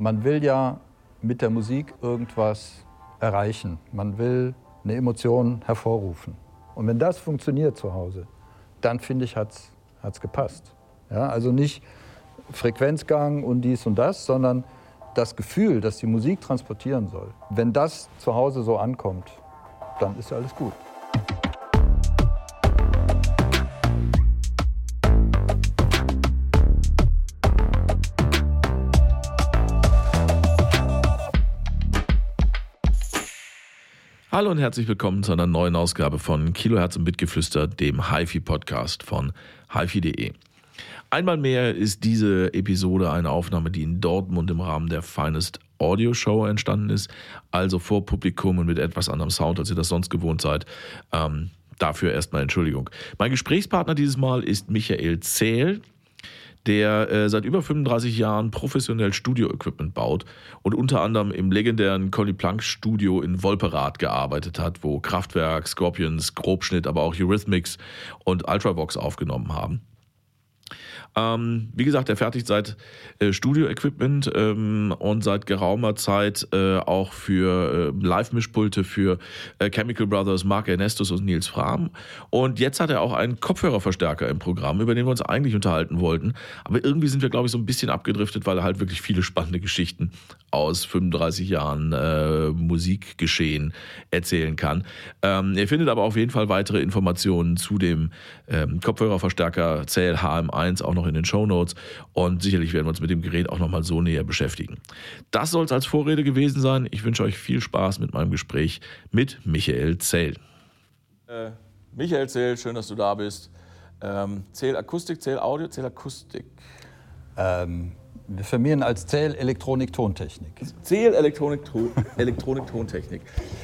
Man will ja mit der Musik irgendwas erreichen. Man will eine Emotion hervorrufen. Und wenn das funktioniert zu Hause, dann finde ich, hat es gepasst. Ja, also nicht Frequenzgang und dies und das, sondern das Gefühl, das die Musik transportieren soll. Wenn das zu Hause so ankommt, dann ist alles gut. Hallo und herzlich willkommen zu einer neuen Ausgabe von Kilohertz und Bitgeflüster, dem HiFi-Podcast von HiFi.de. Einmal mehr ist diese Episode eine Aufnahme, die in Dortmund im Rahmen der Finest Audio Show entstanden ist, also vor Publikum und mit etwas anderem Sound, als ihr das sonst gewohnt seid. Ähm, dafür erstmal Entschuldigung. Mein Gesprächspartner dieses Mal ist Michael Zähl der äh, seit über 35 Jahren professionell Studio-Equipment baut und unter anderem im legendären Conny Planck Studio in Wolperath gearbeitet hat, wo Kraftwerk, Scorpions, Grobschnitt, aber auch Eurythmics und Ultravox aufgenommen haben. Ähm, wie gesagt, er fertigt seit äh, Studio-Equipment ähm, und seit geraumer Zeit äh, auch für äh, Live-Mischpulte für äh, Chemical Brothers, Mark Ernestus und Nils Fram. Und jetzt hat er auch einen Kopfhörerverstärker im Programm, über den wir uns eigentlich unterhalten wollten. Aber irgendwie sind wir, glaube ich, so ein bisschen abgedriftet, weil er halt wirklich viele spannende Geschichten aus 35 Jahren äh, Musikgeschehen erzählen kann. Ähm, ihr findet aber auf jeden Fall weitere Informationen zu dem ähm, Kopfhörerverstärker CL-HM1 auch noch in den Show Notes und sicherlich werden wir uns mit dem Gerät auch nochmal so näher beschäftigen. Das soll es als Vorrede gewesen sein. Ich wünsche euch viel Spaß mit meinem Gespräch mit Michael Zell. Äh, Michael Zell, schön, dass du da bist. Ähm, Zähl Akustik, Zähl Audio, Zähl Akustik. Ähm, wir firmieren als Zähl Elektronik Tontechnik. Zähl Elektronik, Elektronik Tontechnik.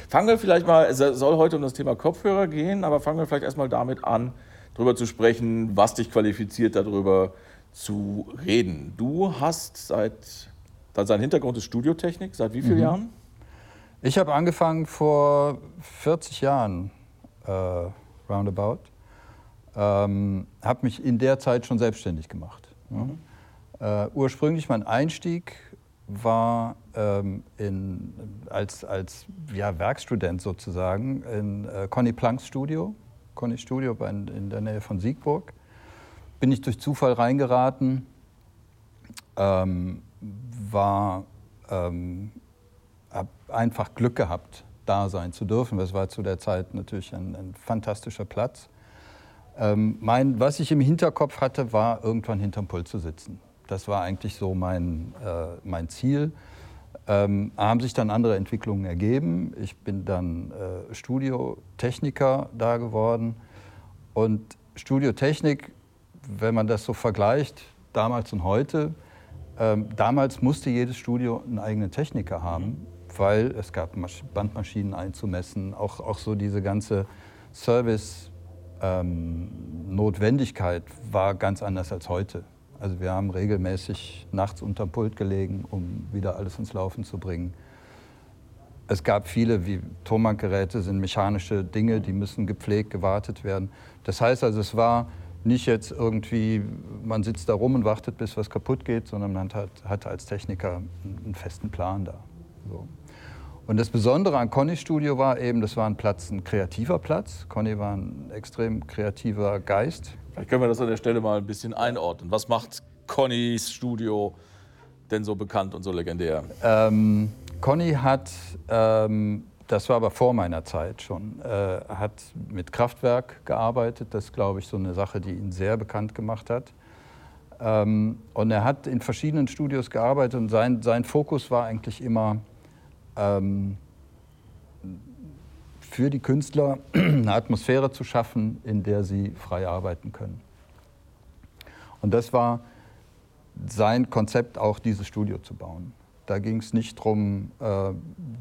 Fangen wir vielleicht mal, es soll heute um das Thema Kopfhörer gehen, aber fangen wir vielleicht erstmal damit an, darüber zu sprechen, was dich qualifiziert, darüber zu reden. Du hast seit, dein Hintergrund ist Studiotechnik, seit wie vielen mhm. Jahren? Ich habe angefangen vor 40 Jahren, äh, roundabout. Ähm, habe mich in der Zeit schon selbstständig gemacht. Mhm. Äh, ursprünglich mein Einstieg war ähm, in, als, als ja, Werkstudent sozusagen in äh, Conny Plancks Studio Conny Studio in der Nähe von Siegburg. Bin ich durch Zufall reingeraten, ähm, war, ähm, habe einfach Glück gehabt, da sein zu dürfen. Das war zu der Zeit natürlich ein, ein fantastischer Platz. Ähm, mein, was ich im Hinterkopf hatte, war irgendwann hinterm Pult zu sitzen. Das war eigentlich so mein, äh, mein Ziel. Ähm, haben sich dann andere Entwicklungen ergeben. Ich bin dann äh, Studiotechniker da geworden. Und Studiotechnik, wenn man das so vergleicht, damals und heute, ähm, damals musste jedes Studio einen eigenen Techniker haben, mhm. weil es gab Bandmaschinen einzumessen, auch, auch so diese ganze Service-Notwendigkeit ähm, war ganz anders als heute. Also wir haben regelmäßig nachts unterm Pult gelegen, um wieder alles ins Laufen zu bringen. Es gab viele, wie Tonbankgeräte sind mechanische Dinge, die müssen gepflegt, gewartet werden. Das heißt also, es war nicht jetzt irgendwie, man sitzt da rum und wartet, bis was kaputt geht, sondern man hat, hatte als Techniker einen festen Plan da. So. Und das Besondere an Conny Studio war eben, das war ein Platz, ein kreativer Platz. Conny war ein extrem kreativer Geist. Vielleicht können wir das an der Stelle mal ein bisschen einordnen. Was macht Connys Studio denn so bekannt und so legendär? Ähm, Conny hat, ähm, das war aber vor meiner Zeit schon, äh, hat mit Kraftwerk gearbeitet. Das ist, glaube ich, so eine Sache, die ihn sehr bekannt gemacht hat. Ähm, und er hat in verschiedenen Studios gearbeitet und sein, sein Fokus war eigentlich immer ähm, für die Künstler eine Atmosphäre zu schaffen, in der sie frei arbeiten können. Und das war sein Konzept, auch dieses Studio zu bauen. Da ging es nicht darum, äh,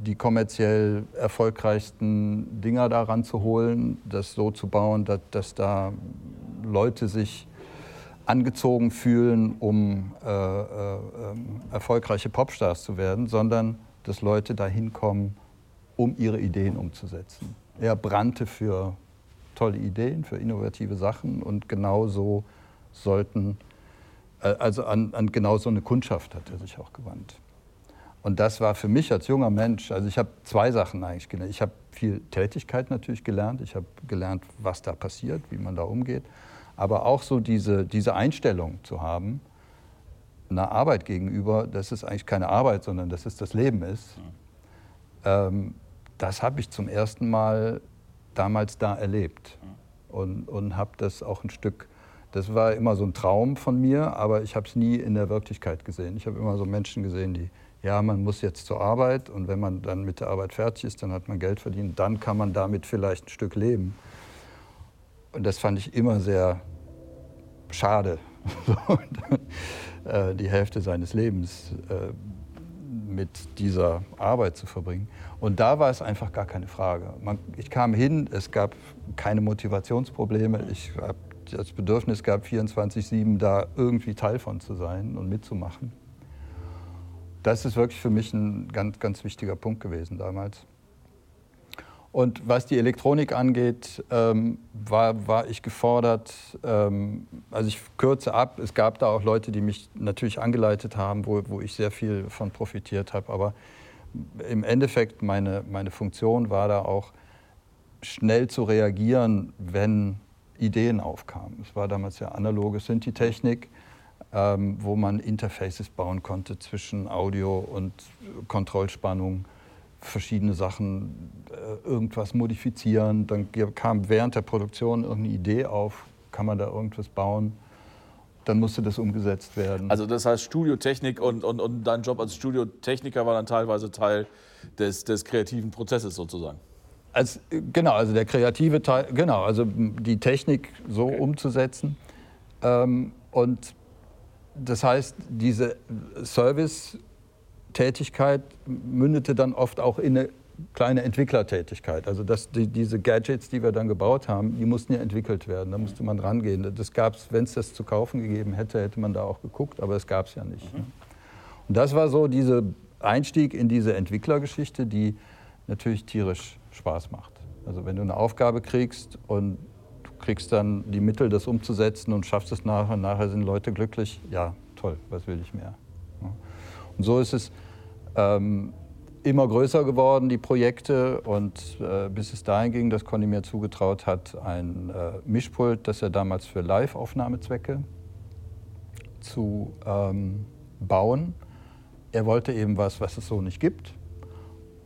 die kommerziell erfolgreichsten Dinger daran zu holen, das so zu bauen, dass, dass da Leute sich angezogen fühlen, um äh, äh, ähm, erfolgreiche Popstars zu werden, sondern dass Leute dahin kommen, um ihre Ideen umzusetzen. Er brannte für tolle Ideen, für innovative Sachen und genauso sollten, äh, also an, an genau so eine Kundschaft hat er sich auch gewandt. Und das war für mich als junger Mensch, also ich habe zwei Sachen eigentlich gelernt. Ich habe viel Tätigkeit natürlich gelernt. Ich habe gelernt, was da passiert, wie man da umgeht. Aber auch so diese, diese Einstellung zu haben, einer Arbeit gegenüber, dass es eigentlich keine Arbeit, sondern dass es das Leben ist, ähm, das habe ich zum ersten Mal damals da erlebt. Und, und habe das auch ein Stück, das war immer so ein Traum von mir, aber ich habe es nie in der Wirklichkeit gesehen. Ich habe immer so Menschen gesehen, die ja, man muss jetzt zur Arbeit und wenn man dann mit der Arbeit fertig ist, dann hat man Geld verdient, dann kann man damit vielleicht ein Stück leben. Und das fand ich immer sehr schade, äh, die Hälfte seines Lebens äh, mit dieser Arbeit zu verbringen. Und da war es einfach gar keine Frage. Man, ich kam hin, es gab keine Motivationsprobleme. Ich habe das Bedürfnis gehabt, 24-7 da irgendwie Teil von zu sein und mitzumachen das ist wirklich für mich ein ganz, ganz wichtiger Punkt gewesen damals. Und was die Elektronik angeht, ähm, war, war ich gefordert, ähm, also ich kürze ab, es gab da auch Leute, die mich natürlich angeleitet haben, wo, wo ich sehr viel von profitiert habe, aber im Endeffekt meine, meine Funktion war da auch schnell zu reagieren, wenn Ideen aufkamen. Es war damals ja analoge Synthi-Technik ähm, wo man Interfaces bauen konnte zwischen Audio und Kontrollspannung, verschiedene Sachen, äh, irgendwas modifizieren. Dann kam während der Produktion irgendeine Idee auf, kann man da irgendwas bauen. Dann musste das umgesetzt werden. Also das heißt Studiotechnik und, und, und dein Job als Studiotechniker war dann teilweise Teil des, des kreativen Prozesses sozusagen. Als, genau, also der kreative Teil, genau, also die Technik so okay. umzusetzen. Ähm, und das heißt, diese Service-Tätigkeit mündete dann oft auch in eine kleine Entwicklertätigkeit. Also dass die, diese Gadgets, die wir dann gebaut haben, die mussten ja entwickelt werden. Da musste man rangehen. Das gab es, wenn es das zu kaufen gegeben hätte, hätte man da auch geguckt, aber es gab es ja nicht. Mhm. Und das war so dieser Einstieg in diese Entwicklergeschichte, die natürlich tierisch Spaß macht. Also wenn du eine Aufgabe kriegst und kriegst dann die Mittel, das umzusetzen und schaffst es nachher. Nachher sind Leute glücklich. Ja, toll, was will ich mehr? Und so ist es ähm, immer größer geworden, die Projekte. Und äh, bis es dahin ging, dass Conny mir zugetraut hat, ein äh, Mischpult, das er damals für Live-Aufnahmezwecke zu ähm, bauen. Er wollte eben was, was es so nicht gibt.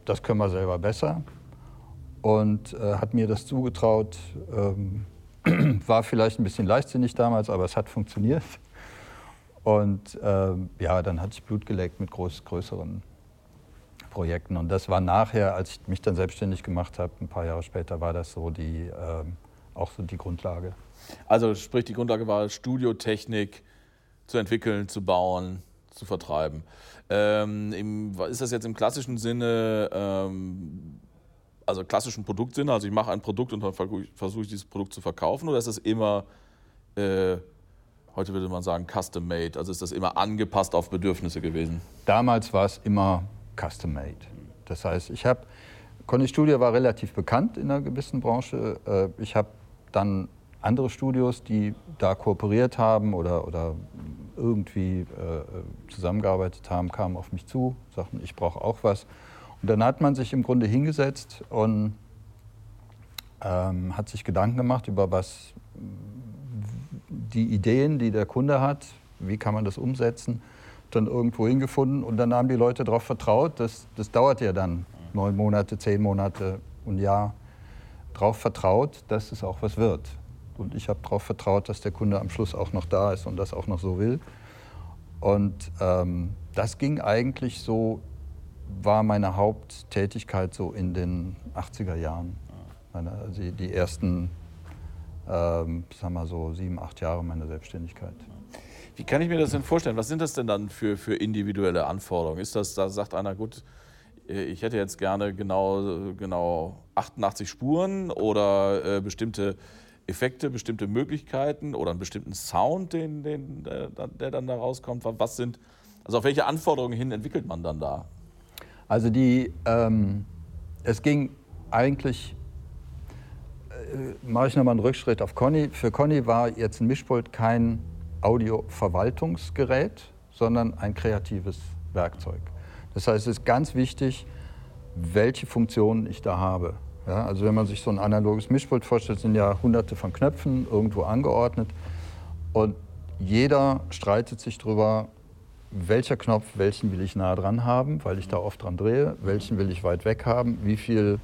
Das können wir selber besser. Und äh, hat mir das zugetraut, ähm, war vielleicht ein bisschen leichtsinnig damals, aber es hat funktioniert. Und ähm, ja, dann hatte ich Blut geleckt mit groß, größeren Projekten. Und das war nachher, als ich mich dann selbstständig gemacht habe, ein paar Jahre später, war das so die, ähm, auch so die Grundlage. Also sprich, die Grundlage war Studiotechnik zu entwickeln, zu bauen, zu vertreiben. Ähm, im, ist das jetzt im klassischen Sinne ähm, also klassischen Produktsinne, also ich mache ein Produkt und dann versuche ich dieses Produkt zu verkaufen, oder ist das immer, äh, heute würde man sagen, custom made, also ist das immer angepasst auf Bedürfnisse gewesen? Damals war es immer custom made. Das heißt, ich habe, Conny Studio war relativ bekannt in einer gewissen Branche. Äh, ich habe dann andere Studios, die da kooperiert haben oder, oder irgendwie äh, zusammengearbeitet haben, kamen auf mich zu, sagten, ich brauche auch was. Und dann hat man sich im Grunde hingesetzt und ähm, hat sich Gedanken gemacht über was die Ideen, die der Kunde hat, wie kann man das umsetzen, dann irgendwo hingefunden und dann haben die Leute darauf vertraut, das, das dauert ja dann neun Monate, zehn Monate, ein Jahr, darauf vertraut, dass es auch was wird. Und ich habe darauf vertraut, dass der Kunde am Schluss auch noch da ist und das auch noch so will. Und ähm, das ging eigentlich so war meine Haupttätigkeit so in den 80er Jahren. Meine, also die ersten, ähm, sagen wir so, sieben, acht Jahre meiner Selbstständigkeit. Wie kann ich mir das denn vorstellen? Was sind das denn dann für, für individuelle Anforderungen? Ist das, da sagt einer, gut, ich hätte jetzt gerne genau, genau 88 Spuren oder äh, bestimmte Effekte, bestimmte Möglichkeiten oder einen bestimmten Sound, den, den, der, der dann da rauskommt? Was sind, also auf welche Anforderungen hin entwickelt man dann da? Also die, ähm, es ging eigentlich, äh, mache ich nochmal einen Rückschritt auf Conny. Für Conny war jetzt ein Mischpult kein Audioverwaltungsgerät, sondern ein kreatives Werkzeug. Das heißt, es ist ganz wichtig, welche Funktionen ich da habe. Ja, also wenn man sich so ein analoges Mischpult vorstellt, sind ja hunderte von Knöpfen irgendwo angeordnet. Und jeder streitet sich darüber, welcher Knopf, welchen will ich nah dran haben, weil ich da oft dran drehe, welchen will ich weit weg haben, wie viel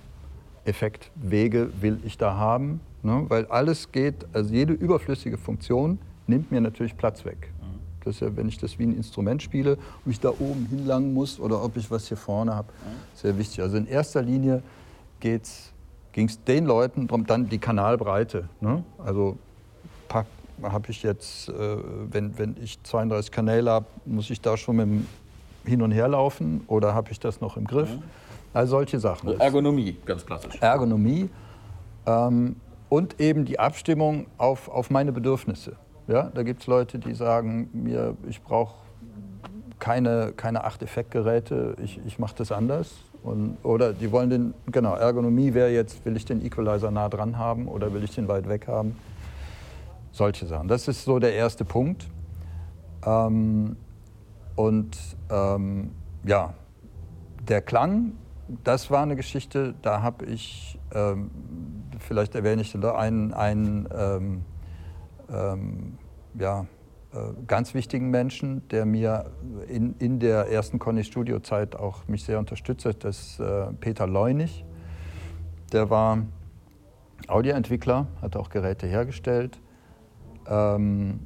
Effektwege will ich da haben. Ne? Weil alles geht, also jede überflüssige Funktion nimmt mir natürlich Platz weg. Das ist ja, wenn ich das wie ein Instrument spiele, ob ich da oben hinlangen muss oder ob ich was hier vorne habe, sehr wichtig. Also in erster Linie ging es den Leuten darum, dann die Kanalbreite. Ne? Also habe ich jetzt, äh, wenn, wenn ich 32 Kanäle habe, muss ich da schon mit dem Hin- und Herlaufen oder habe ich das noch im Griff? Mhm. All solche Sachen. Also Ergonomie, ganz klassisch. Ergonomie ähm, und eben die Abstimmung auf, auf meine Bedürfnisse. Ja, da gibt es Leute, die sagen mir, ich brauche keine, keine Acht-Effektgeräte, ich, ich mache das anders. Und, oder die wollen den, genau, Ergonomie wäre jetzt, will ich den Equalizer nah dran haben oder will ich den weit weg haben? Solche Sachen. Das ist so der erste Punkt. Ähm, und ähm, ja, der Klang, das war eine Geschichte, da habe ich, ähm, vielleicht erwähne ich da einen, einen ähm, ja, äh, ganz wichtigen Menschen, der mir in, in der ersten Conny-Studio-Zeit auch mich sehr unterstützt hat, das ist äh, Peter Leunig. Der war Audioentwickler, hat auch Geräte hergestellt, ähm,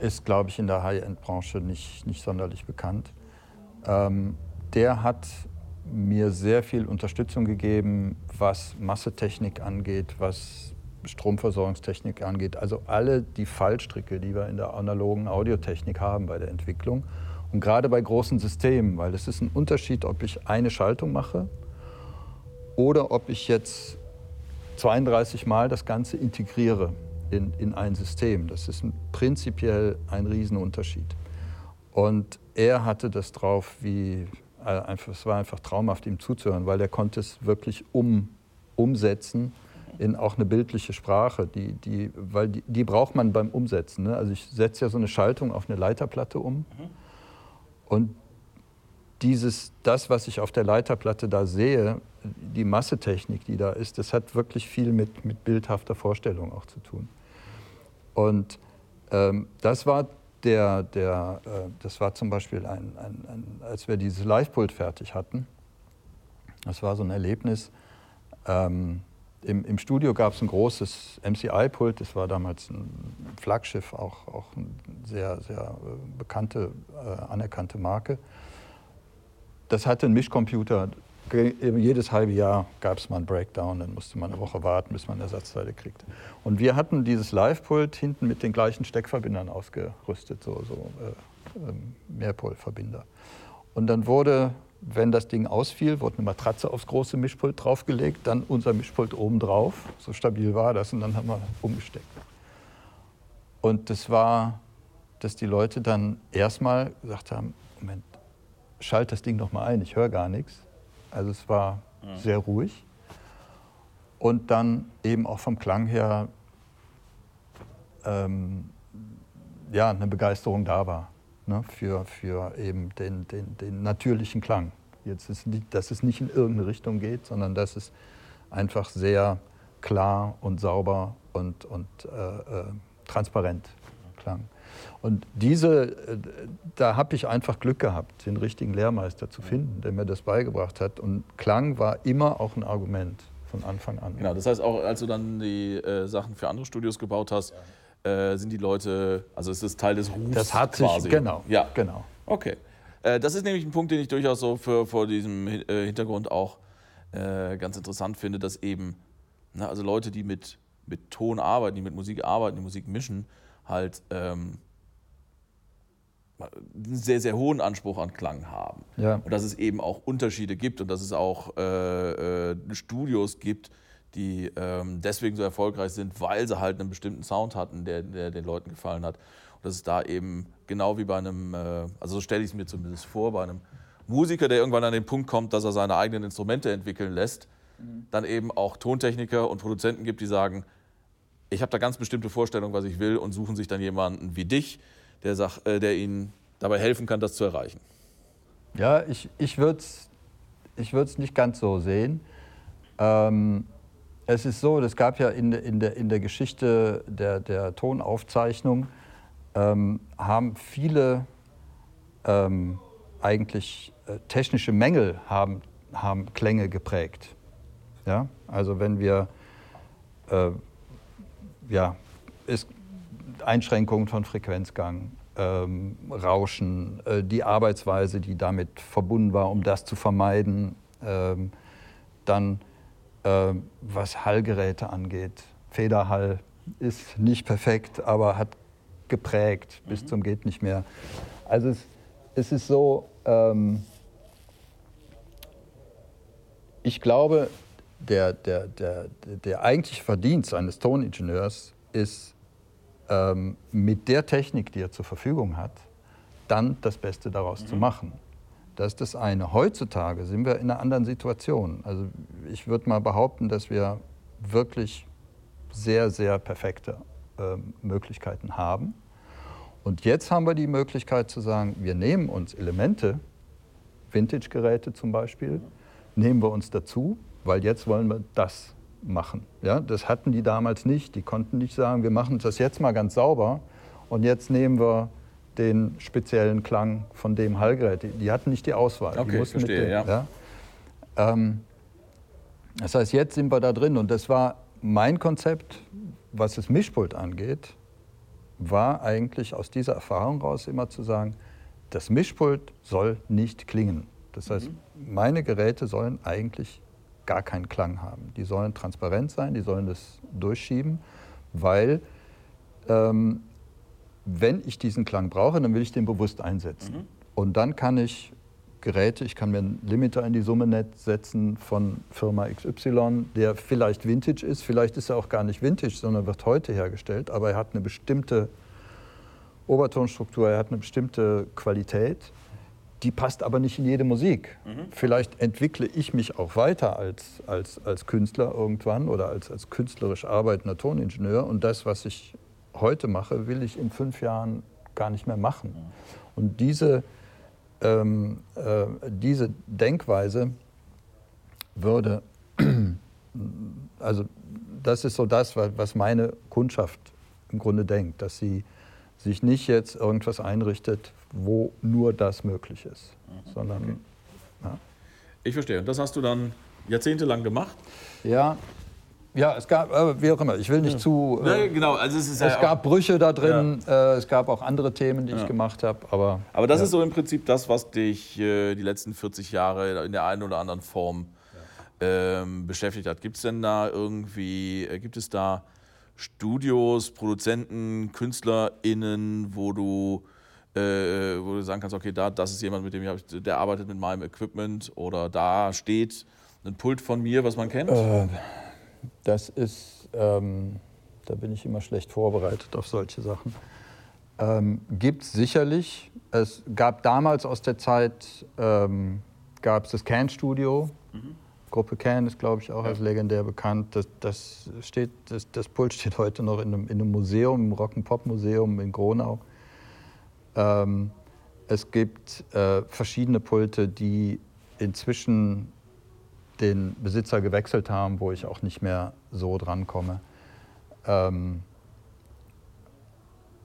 ist, glaube ich, in der High-End-Branche nicht, nicht sonderlich bekannt. Ähm, der hat mir sehr viel Unterstützung gegeben, was Massetechnik angeht, was Stromversorgungstechnik angeht. Also alle die Fallstricke, die wir in der analogen Audiotechnik haben bei der Entwicklung. Und gerade bei großen Systemen, weil es ist ein Unterschied, ob ich eine Schaltung mache oder ob ich jetzt 32 Mal das Ganze integriere in, in ein System. Das ist ein, prinzipiell ein Riesenunterschied. Und er hatte das drauf, wie äh, es war einfach traumhaft, ihm zuzuhören, weil er konnte es wirklich um, umsetzen in auch eine bildliche Sprache, die, die, weil die, die braucht man beim Umsetzen. Ne? Also ich setze ja so eine Schaltung auf eine Leiterplatte um mhm. und dieses, das, was ich auf der Leiterplatte da sehe, die Massetechnik, die da ist, das hat wirklich viel mit, mit bildhafter Vorstellung auch zu tun. Und ähm, das war der, der äh, das war zum Beispiel ein, ein, ein als wir dieses Live-Pult fertig hatten, das war so ein Erlebnis. Ähm, im, im Studio gab es ein großes MCI-Pult, das war damals ein Flaggschiff, auch, auch eine sehr, sehr äh, bekannte, äh, anerkannte Marke. Das hatte einen Mischcomputer. Jedes halbe Jahr gab es mal einen Breakdown, dann musste man eine Woche warten, bis man Ersatzteile kriegte. Und wir hatten dieses Live-Pult hinten mit den gleichen Steckverbindern ausgerüstet, so, so äh, ähm, Mehrpol-Verbinder. Und dann wurde wenn das Ding ausfiel, wurde eine Matratze aufs große Mischpult draufgelegt, dann unser Mischpult oben drauf. So stabil war das und dann haben wir umgesteckt. Und das war, dass die Leute dann erstmal gesagt haben, Moment, schalt das Ding noch mal ein, ich höre gar nichts. Also es war mhm. sehr ruhig. Und dann eben auch vom Klang her ähm, ja, eine Begeisterung da war ne, für, für eben den, den, den natürlichen Klang. Jetzt ist nicht, dass es nicht in irgendeine Richtung geht, sondern dass es einfach sehr klar und sauber und, und äh, äh, transparent klang. Und diese, äh, da habe ich einfach Glück gehabt, den richtigen Lehrmeister zu finden, der mir das beigebracht hat. Und Klang war immer auch ein Argument von Anfang an. Genau, das heißt auch, als du dann die äh, Sachen für andere Studios gebaut hast, ja äh, sind die Leute, also es ist Teil des Rufs Das hat sich, quasi. genau. Ja, genau. Okay. Äh, das ist nämlich ein Punkt, den ich durchaus so für, vor diesem äh, Hintergrund auch äh, ganz interessant finde, dass eben, na, also Leute, die mit, mit Ton arbeiten, die mit Musik arbeiten, die Musik mischen, halt ähm, einen sehr, sehr hohen Anspruch an Klang haben. Ja. Und dass es eben auch Unterschiede gibt und dass es auch äh, äh, Studios gibt, die ähm, deswegen so erfolgreich sind, weil sie halt einen bestimmten Sound hatten, der, der den Leuten gefallen hat. Und das ist da eben genau wie bei einem, äh, also so stelle ich es mir zumindest vor, bei einem Musiker, der irgendwann an den Punkt kommt, dass er seine eigenen Instrumente entwickeln lässt, mhm. dann eben auch Tontechniker und Produzenten gibt, die sagen, ich habe da ganz bestimmte Vorstellungen, was ich will und suchen sich dann jemanden wie dich, der, sagt, äh, der ihnen dabei helfen kann, das zu erreichen. Ja, ich, ich würde es ich nicht ganz so sehen. Ähm, es ist so, es gab ja in, in, der, in der Geschichte der, der Tonaufzeichnung, ähm, haben viele ähm, eigentlich äh, technische Mängel haben, haben Klänge geprägt. Ja? Also wenn wir äh, ja, ist Einschränkungen von Frequenzgang, ähm, Rauschen, äh, die Arbeitsweise, die damit verbunden war, um das zu vermeiden. Ähm, dann, was Hallgeräte angeht, Federhall ist nicht perfekt, aber hat geprägt bis mhm. zum geht nicht mehr. Also es, es ist so, ähm, ich glaube, der, der, der, der eigentliche Verdienst eines Toningenieurs ist, ähm, mit der Technik, die er zur Verfügung hat, dann das Beste daraus mhm. zu machen. Das ist das eine. Heutzutage sind wir in einer anderen Situation. Also ich würde mal behaupten, dass wir wirklich sehr, sehr perfekte äh, Möglichkeiten haben. Und jetzt haben wir die Möglichkeit zu sagen, wir nehmen uns Elemente, Vintage-Geräte zum Beispiel, nehmen wir uns dazu, weil jetzt wollen wir das machen. Ja, das hatten die damals nicht. Die konnten nicht sagen, wir machen das jetzt mal ganz sauber und jetzt nehmen wir den speziellen Klang von dem Hallgerät. Die, die hatten nicht die Auswahl. Okay, die verstehe, dem, ja. ja? Ähm, das heißt, jetzt sind wir da drin und das war mein Konzept, was das Mischpult angeht, war eigentlich aus dieser Erfahrung raus immer zu sagen, das Mischpult soll nicht klingen. Das heißt, mhm. meine Geräte sollen eigentlich gar keinen Klang haben. Die sollen transparent sein, die sollen das durchschieben, weil ähm, wenn ich diesen Klang brauche, dann will ich den bewusst einsetzen. Mhm. Und dann kann ich Geräte, ich kann mir einen Limiter in die Summe setzen von Firma XY, der vielleicht Vintage ist, vielleicht ist er auch gar nicht Vintage, sondern wird heute hergestellt, aber er hat eine bestimmte Obertonstruktur, er hat eine bestimmte Qualität die passt aber nicht in jede Musik. Mhm. Vielleicht entwickle ich mich auch weiter als, als, als Künstler irgendwann oder als, als künstlerisch arbeitender Toningenieur und das, was ich heute mache, will ich in fünf Jahren gar nicht mehr machen. Mhm. Und diese, ähm, äh, diese Denkweise würde, also das ist so das, was meine Kundschaft im Grunde denkt, dass sie sich nicht jetzt irgendwas einrichtet, wo nur das möglich ist, mhm. sondern. Okay. Ja. Ich verstehe. Und das hast du dann jahrzehntelang gemacht? Ja. Ja, es gab, äh, wie auch immer, ich will nicht ja. zu. Äh, ja, genau, also es ist Es ja gab Brüche da drin, ja. äh, es gab auch andere Themen, die ich gemacht habe, aber. Aber das ist so im Prinzip das, was dich äh, die letzten 40 Jahre in der einen oder anderen Form ähm, beschäftigt hat. Gibt es denn da irgendwie, äh, gibt es da Studios, Produzenten, KünstlerInnen, wo du, äh, wo du sagen kannst, okay, da, das ist jemand, mit dem ich, der arbeitet mit meinem Equipment oder da steht ein Pult von mir, was man kennt? Das ist, ähm, da bin ich immer schlecht vorbereitet auf solche Sachen. Ähm, Gibt es sicherlich. Es gab damals aus der Zeit, ähm, gab es das Can-Studio. Mhm Gruppe Can ist, glaube ich, auch ja. als legendär bekannt. Das, das, steht, das, das Pult steht heute noch in einem, in einem Museum, im Rock'n'Pop-Museum in Gronau. Ähm, es gibt äh, verschiedene Pulte, die inzwischen den Besitzer gewechselt haben, wo ich auch nicht mehr so drankomme. Ähm,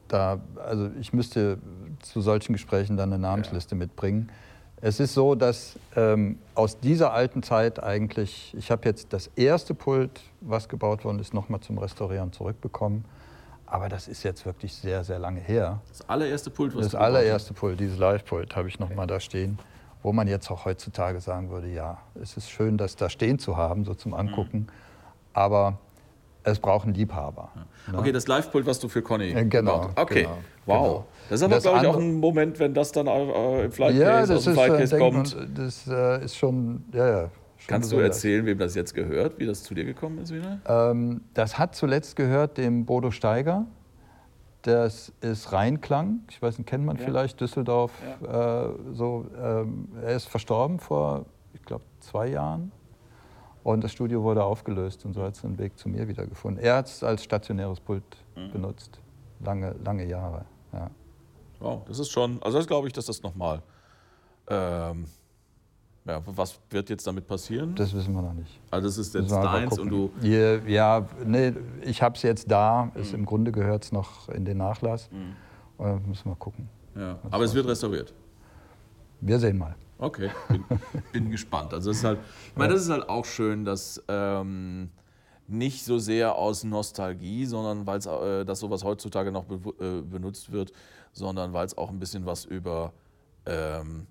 da, also ich müsste zu solchen Gesprächen dann eine Namensliste ja. mitbringen. Es ist so, dass ähm, aus dieser alten Zeit eigentlich, ich habe jetzt das erste Pult, was gebaut worden ist, nochmal zum Restaurieren zurückbekommen. Aber das ist jetzt wirklich sehr, sehr lange her. Das allererste Pult, was Das allererste Pult, dieses Live-Pult, habe ich nochmal okay. da stehen. Wo man jetzt auch heutzutage sagen würde, ja, es ist schön, das da stehen zu haben, so zum Angucken. Mhm. Aber es braucht einen Liebhaber. Ja. Ne? Okay, das Live-Pult, was du für Conny äh, genau, gemacht hast. Okay, genau, wow. Genau. Das ist aber, glaube ich, auch ein Moment, wenn das dann äh, im Flightcase ja, aus dem Flightcase äh, kommt. Das äh, ist schon, ja, ja. Schon Kannst du erzählen, wem das jetzt gehört, wie das zu dir gekommen ist wieder? Ähm, das hat zuletzt gehört dem Bodo Steiger. Das ist Rheinklang. Ich weiß nicht, kennt man ja. vielleicht Düsseldorf. Ja. Äh, so, ähm, er ist verstorben vor, ich glaube, zwei Jahren. Und das Studio wurde aufgelöst und so hat es den Weg zu mir wieder gefunden. Er hat es als stationäres Pult mhm. benutzt, lange, lange Jahre. Ja. Wow, das ist schon, also das glaube ich, dass das nochmal Ähm, ja, was wird jetzt damit passieren? Das wissen wir noch nicht. Also das ist jetzt deins und du... Ja, ja nee, ich habe es jetzt da. Mhm. Im Grunde gehört es noch in den Nachlass. Mhm. Äh, müssen wir gucken. Ja. Aber es wird restauriert? Wir sehen mal. Okay, bin, bin gespannt. Also das ist halt, ich meine, das ist halt auch schön, dass ähm, nicht so sehr aus Nostalgie, sondern weil es, äh, dass sowas heutzutage noch be äh, benutzt wird, sondern weil es auch ein bisschen was über ähm,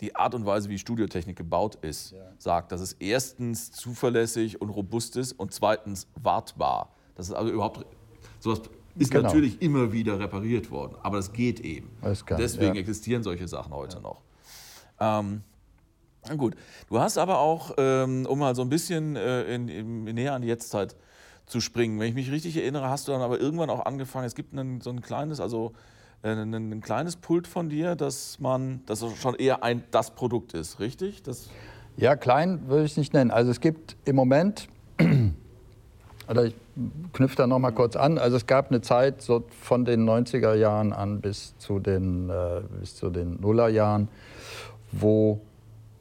die Art und Weise, wie Studiotechnik gebaut ist, ja. sagt, dass es erstens zuverlässig und robust ist und zweitens wartbar. Das ist also überhaupt sowas ist genau. natürlich immer wieder repariert worden, aber das geht eben. Das kann, Deswegen ja. existieren solche Sachen heute ja. noch. Ähm, na gut, du hast aber auch, ähm, um mal so ein bisschen äh, in, in, näher an die Jetztzeit zu springen, wenn ich mich richtig erinnere, hast du dann aber irgendwann auch angefangen, es gibt einen, so ein kleines, also ein, ein, kleines Pult von dir, dass man, das schon eher ein das Produkt ist, richtig? Das ja, klein würde ich es nicht nennen. Also es gibt im Moment, oder ich knüpfe da noch mal kurz an, also es gab eine Zeit so von den 90er Jahren an bis zu den, äh, bis zu den Nullerjahren, wo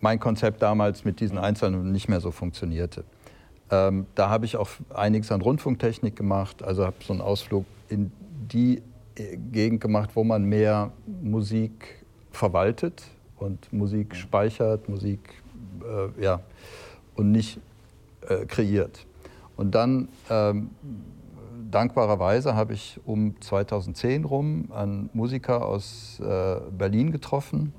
mein Konzept damals mit diesen Einzelnen nicht mehr so funktionierte. Ähm, da habe ich auch einiges an Rundfunktechnik gemacht, also habe so einen Ausflug in die Gegend gemacht, wo man mehr Musik verwaltet und Musik speichert, Musik äh, ja, und nicht äh, kreiert. Und dann ähm, dankbarerweise habe ich um 2010 rum einen Musiker aus äh, Berlin getroffen,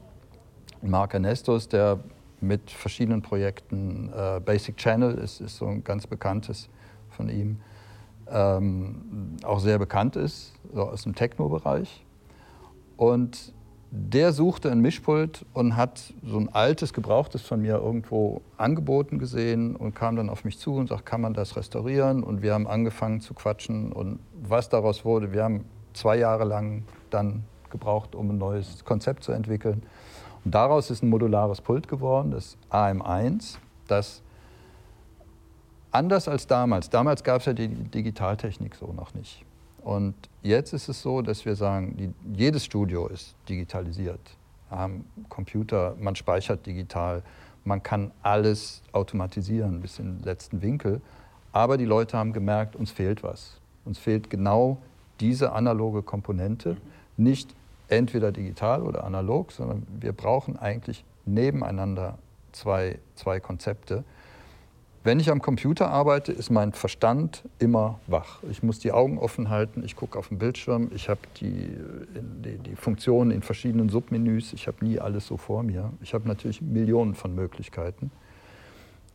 Marc Ernestus, der mit verschiedenen Projekten, äh, Basic Channel ist, ist so ein ganz bekanntes von ihm, ähm, auch sehr bekannt ist, so aus dem Techno-Bereich. Und der suchte ein Mischpult und hat so ein altes, gebrauchtes von mir irgendwo angeboten gesehen und kam dann auf mich zu und sagt, kann man das restaurieren? Und wir haben angefangen zu quatschen und was daraus wurde, wir haben zwei Jahre lang dann gebraucht, um ein neues Konzept zu entwickeln. Und daraus ist ein modulares Pult geworden, das AM1, das anders als damals, damals gab es ja die Digitaltechnik so noch nicht. Und jetzt ist es so, dass wir sagen, die, jedes Studio ist digitalisiert. Wir haben Computer, man speichert digital, man kann alles automatisieren bis in den letzten Winkel. Aber die Leute haben gemerkt, uns fehlt was. Uns fehlt genau diese analoge Komponente. Nicht entweder digital oder analog, sondern wir brauchen eigentlich nebeneinander zwei, zwei Konzepte. Wenn ich am Computer arbeite, ist mein Verstand immer wach. Ich muss die Augen offen halten, ich gucke auf den Bildschirm, ich habe die, die, die, Funktionen in verschiedenen Submenüs, ich habe nie alles so vor mir. Ich habe natürlich Millionen von Möglichkeiten.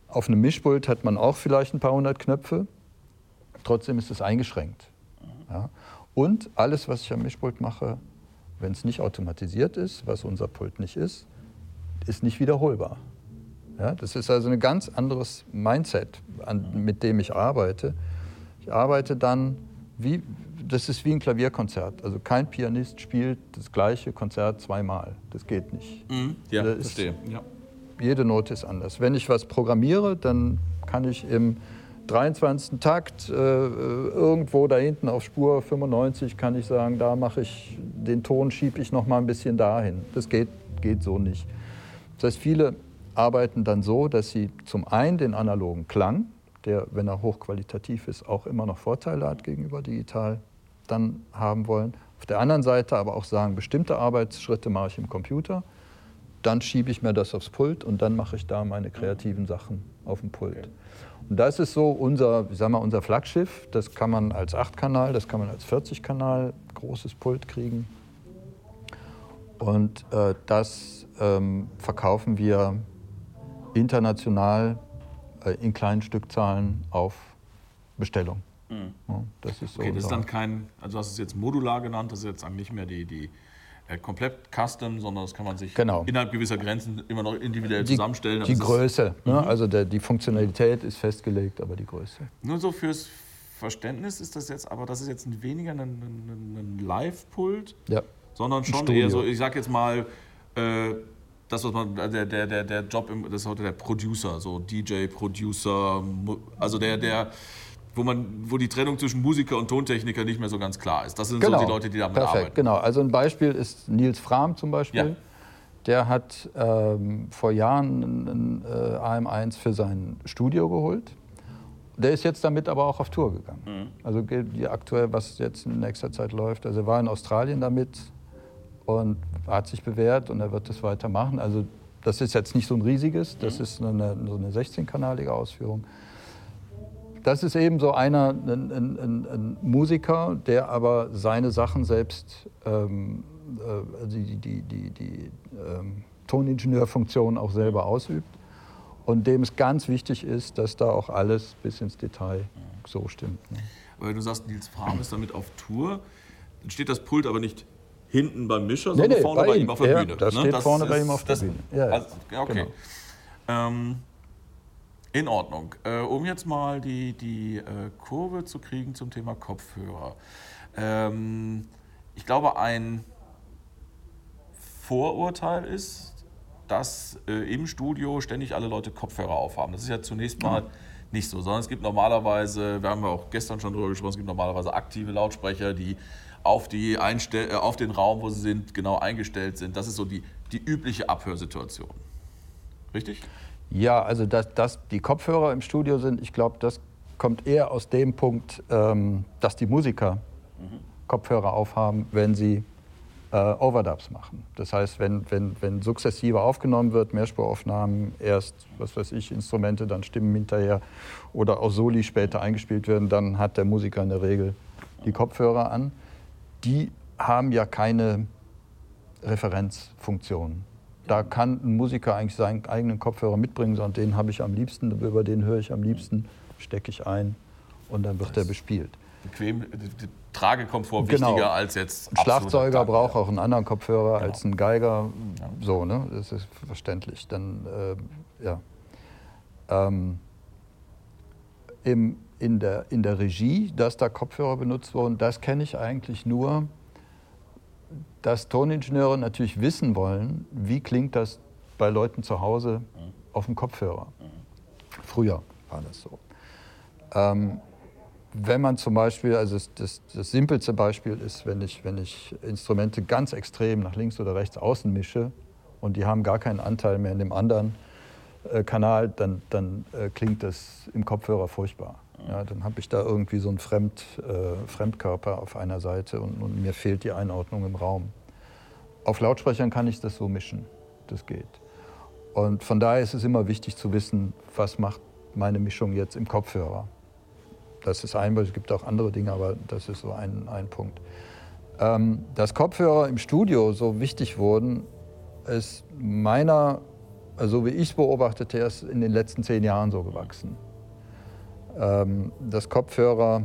Auf einem Mischpult hat man auch vielleicht ein paar hundert Knöpfe, trotzdem ist es eingeschränkt. Ja? Und alles, was ich am Mischpult mache, wenn es nicht automatisiert ist, was unser Pult nicht ist, ist nicht wiederholbar. Ja, das ist also ein ganz anderes Mindset, an, mit dem ich arbeite. Ich arbeite dann wie, das ist wie ein Klavierkonzert. Also kein Pianist spielt das gleiche Konzert zweimal. Das geht nicht. Mhm. Ja, das verstehe. Ja. Jede Note ist anders. Wenn ich was programmiere, dann kann ich im 23. Takt äh, irgendwo da hinten auf Spur 95 kann ich sagen, da mache ich den Ton schiebe ich noch mal ein bisschen dahin. Das geht, geht so nicht. Das heißt, viele arbeiten dann so, dass sie zum einen den analogen Klang, der, wenn er hochqualitativ ist, auch immer noch Vorteile hat gegenüber digital, dann haben wollen. Auf der anderen Seite aber auch sagen, bestimmte Arbeitsschritte mache ich im Computer, dann schiebe ich mir das aufs Pult und dann mache ich da meine kreativen Sachen auf dem Pult. Und das ist so unser, ich sag mal, unser Flaggschiff. Das kann man als 8-Kanal, das kann man als 40-Kanal großes Pult kriegen. Und äh, das ähm, verkaufen wir international äh, in kleinen Stückzahlen auf Bestellung. Mhm. Ja, das ist so okay, das ist dann kein, also du hast es jetzt modular genannt, das ist jetzt nicht mehr die, die äh, komplett custom, sondern das kann man sich genau. innerhalb gewisser Grenzen immer noch individuell die, zusammenstellen. Die Größe, ne? mhm. also der, die Funktionalität ist festgelegt, aber die Größe. Nur so fürs Verständnis ist das jetzt, aber das ist jetzt weniger ein, ein, ein Live-Pult, ja. sondern schon eher so, ich sag jetzt mal, äh, das, was man, der, der, der, der Job, im, das ist heute der Producer, so DJ, Producer, also der, der, wo, man, wo die Trennung zwischen Musiker und Tontechniker nicht mehr so ganz klar ist. Das sind genau. so die Leute, die damit Perfekt, arbeiten. Genau, also ein Beispiel ist Nils Frahm zum Beispiel. Ja. der hat ähm, vor Jahren einen äh, AM1 für sein Studio geholt. Der ist jetzt damit aber auch auf Tour gegangen. Mhm. Also aktuell, was jetzt in nächster Zeit läuft. Also er war in Australien damit und hat sich bewährt und er wird das weitermachen. Also das ist jetzt nicht so ein riesiges, das mhm. ist eine, so eine 16-kanalige Ausführung. Das ist eben so einer, ein, ein, ein, Musiker, der aber seine Sachen selbst ähm, äh, die, die, die, die ähm, Toningenieurfunktion auch selber ausübt und dem es ganz wichtig ist, dass da auch alles bis ins Detail so stimmt. Ne? Aber wenn du sagst, Nils Farm ist damit auf Tour, dann steht das Pult aber nicht hinten beim Mischer, sondern nee, vorne bei, bei ihm auf der ja, Bühne. Das ne? steht das vorne bei ihm auf der Bühne. Ja, also, okay. Genau. Ähm, in Ordnung. Äh, um jetzt mal die, die äh, Kurve zu kriegen zum Thema Kopfhörer. Ähm, ich glaube, ein Vorurteil ist, dass äh, im Studio ständig alle Leute Kopfhörer aufhaben. Das ist ja zunächst mal mhm. nicht so, sondern es gibt normalerweise, wir haben ja auch gestern schon darüber gesprochen, es gibt normalerweise aktive Lautsprecher, die auf, die Einstell äh, auf den Raum, wo sie sind, genau eingestellt sind. Das ist so die, die übliche Abhörsituation. Richtig? Ja, also dass, dass die Kopfhörer im Studio sind, ich glaube, das kommt eher aus dem Punkt, ähm, dass die Musiker mhm. Kopfhörer aufhaben, wenn sie äh, Overdubs machen. Das heißt, wenn, wenn, wenn sukzessive aufgenommen wird, Mehrspuraufnahmen, erst, was weiß ich, Instrumente, dann Stimmen hinterher oder auch Soli später eingespielt werden, dann hat der Musiker in der Regel die Kopfhörer an. Die haben ja keine Referenzfunktion. Da kann ein Musiker eigentlich seinen eigenen Kopfhörer mitbringen, sondern den habe ich am liebsten, über den höre ich am liebsten, stecke ich ein und dann wird er bespielt. Bequem, Tragekomfort genau. wichtiger als jetzt. Ein Schlagzeuger braucht auch einen anderen Kopfhörer genau. als ein Geiger. Ja. So, ne? Das ist verständlich. Dann, äh, ja. Ähm, im, in, der, in der Regie, dass da Kopfhörer benutzt wurden, das kenne ich eigentlich nur, dass Toningenieure natürlich wissen wollen, wie klingt das bei Leuten zu Hause auf dem Kopfhörer. Früher war das so. Ähm, wenn man zum Beispiel, also das, das, das, simpelste Beispiel ist, wenn ich, wenn ich Instrumente ganz extrem nach links oder rechts außen mische und die haben gar keinen Anteil mehr in dem anderen äh, Kanal, dann, dann äh, klingt das im Kopfhörer furchtbar. Ja, dann habe ich da irgendwie so einen Fremd, äh, Fremdkörper auf einer Seite und, und, mir fehlt die Einordnung im Raum. Auf Lautsprechern kann ich das so mischen, das geht. Und von daher ist es immer wichtig zu wissen, was macht meine Mischung jetzt im Kopfhörer. Das ist ein, es gibt auch andere Dinge, aber das ist so ein, ein Punkt. Ähm, dass Kopfhörer im Studio so wichtig wurden, ist meiner, also wie ich es beobachtete, erst in den letzten zehn Jahren so gewachsen. Ähm, dass Kopfhörer